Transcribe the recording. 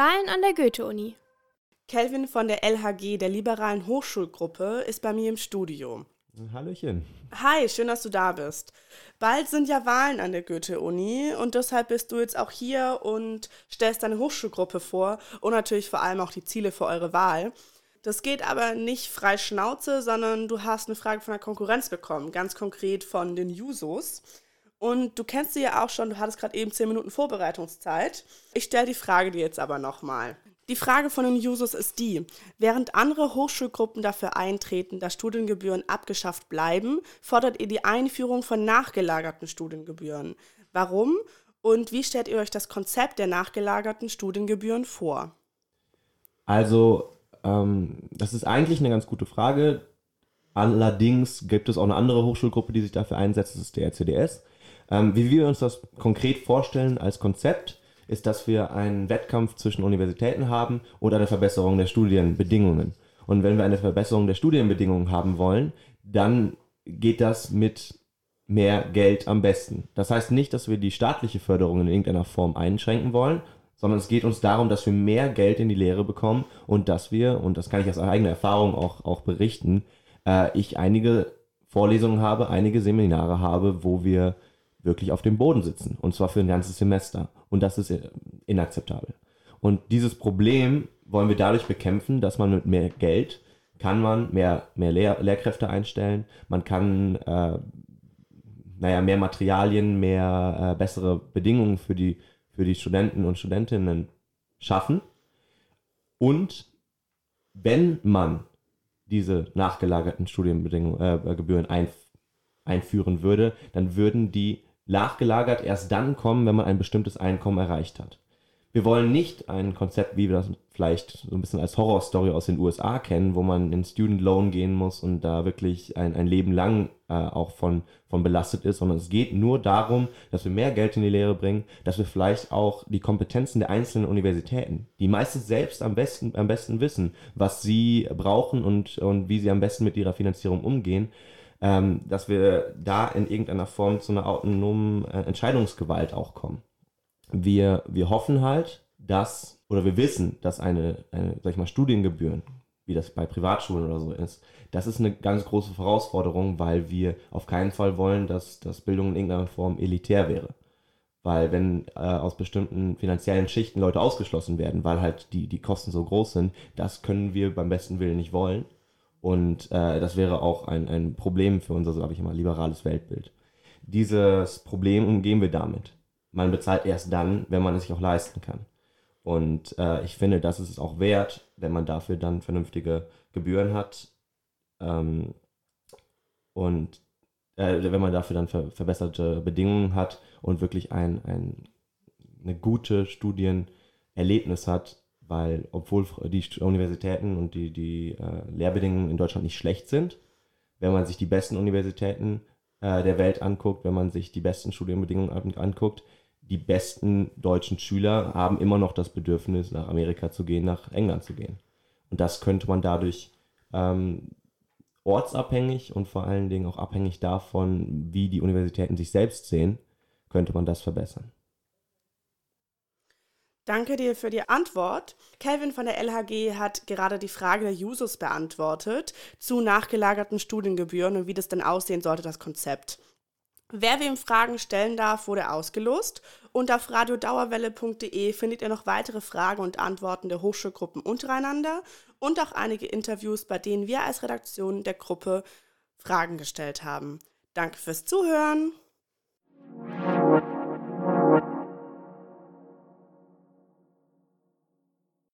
Wahlen an der Goethe-Uni. Kelvin von der LHG, der Liberalen Hochschulgruppe, ist bei mir im Studio. Hallöchen. Hi, schön, dass du da bist. Bald sind ja Wahlen an der Goethe-Uni und deshalb bist du jetzt auch hier und stellst deine Hochschulgruppe vor und natürlich vor allem auch die Ziele für eure Wahl. Das geht aber nicht frei Schnauze, sondern du hast eine Frage von der Konkurrenz bekommen, ganz konkret von den Jusos. Und du kennst sie ja auch schon, du hattest gerade eben 10 Minuten Vorbereitungszeit. Ich stelle die Frage dir jetzt aber nochmal. Die Frage von den Jusos ist die, während andere Hochschulgruppen dafür eintreten, dass Studiengebühren abgeschafft bleiben, fordert ihr die Einführung von nachgelagerten Studiengebühren. Warum und wie stellt ihr euch das Konzept der nachgelagerten Studiengebühren vor? Also, ähm, das ist eigentlich eine ganz gute Frage. Allerdings gibt es auch eine andere Hochschulgruppe, die sich dafür einsetzt, das ist der RCDS. Ähm, wie wir uns das konkret vorstellen als Konzept, ist, dass wir einen Wettkampf zwischen Universitäten haben und eine Verbesserung der Studienbedingungen. Und wenn wir eine Verbesserung der Studienbedingungen haben wollen, dann geht das mit mehr Geld am besten. Das heißt nicht, dass wir die staatliche Förderung in irgendeiner Form einschränken wollen, sondern es geht uns darum, dass wir mehr Geld in die Lehre bekommen und dass wir, und das kann ich aus eigener Erfahrung auch, auch berichten, äh, ich einige Vorlesungen habe, einige Seminare habe, wo wir wirklich auf dem Boden sitzen. Und zwar für ein ganzes Semester. Und das ist inakzeptabel. Und dieses Problem wollen wir dadurch bekämpfen, dass man mit mehr Geld kann man mehr, mehr Lehr Lehrkräfte einstellen, man kann äh, naja, mehr Materialien, mehr äh, bessere Bedingungen für die, für die Studenten und Studentinnen schaffen. Und wenn man diese nachgelagerten Studienbedingungen, äh, Gebühren ein, einführen würde, dann würden die nachgelagert erst dann kommen, wenn man ein bestimmtes Einkommen erreicht hat. Wir wollen nicht ein Konzept, wie wir das vielleicht so ein bisschen als Horrorstory aus den USA kennen, wo man in Student Loan gehen muss und da wirklich ein, ein Leben lang äh, auch von, von belastet ist, sondern es geht nur darum, dass wir mehr Geld in die Lehre bringen, dass wir vielleicht auch die Kompetenzen der einzelnen Universitäten, die meistens selbst am besten, am besten wissen, was sie brauchen und, und wie sie am besten mit ihrer Finanzierung umgehen, ähm, dass wir da in irgendeiner Form zu einer autonomen äh, Entscheidungsgewalt auch kommen. Wir, wir hoffen halt, dass, oder wir wissen, dass eine, eine, sag ich mal, Studiengebühren, wie das bei Privatschulen oder so ist, das ist eine ganz große Herausforderung, weil wir auf keinen Fall wollen, dass, dass Bildung in irgendeiner Form elitär wäre. Weil wenn äh, aus bestimmten finanziellen Schichten Leute ausgeschlossen werden, weil halt die, die Kosten so groß sind, das können wir beim besten Willen nicht wollen. Und äh, das wäre auch ein, ein Problem für unser, sage ich mal, liberales Weltbild. Dieses Problem umgehen wir damit. Man bezahlt erst dann, wenn man es sich auch leisten kann. Und äh, ich finde, das ist es auch wert, wenn man dafür dann vernünftige Gebühren hat. Ähm, und äh, wenn man dafür dann ver verbesserte Bedingungen hat und wirklich ein, ein, eine gute Studienerlebnis hat, weil obwohl die Universitäten und die, die äh, Lehrbedingungen in Deutschland nicht schlecht sind, wenn man sich die besten Universitäten äh, der Welt anguckt, wenn man sich die besten Studienbedingungen anguckt, die besten deutschen Schüler haben immer noch das Bedürfnis, nach Amerika zu gehen, nach England zu gehen. Und das könnte man dadurch ähm, ortsabhängig und vor allen Dingen auch abhängig davon, wie die Universitäten sich selbst sehen, könnte man das verbessern. Danke dir für die Antwort. Kelvin von der LHG hat gerade die Frage der Jusos beantwortet zu nachgelagerten Studiengebühren und wie das denn aussehen sollte, das Konzept. Wer wem Fragen stellen darf, wurde ausgelost. Und auf radiodauerwelle.de findet ihr noch weitere Fragen und Antworten der Hochschulgruppen untereinander und auch einige Interviews, bei denen wir als Redaktion der Gruppe Fragen gestellt haben. Danke fürs Zuhören.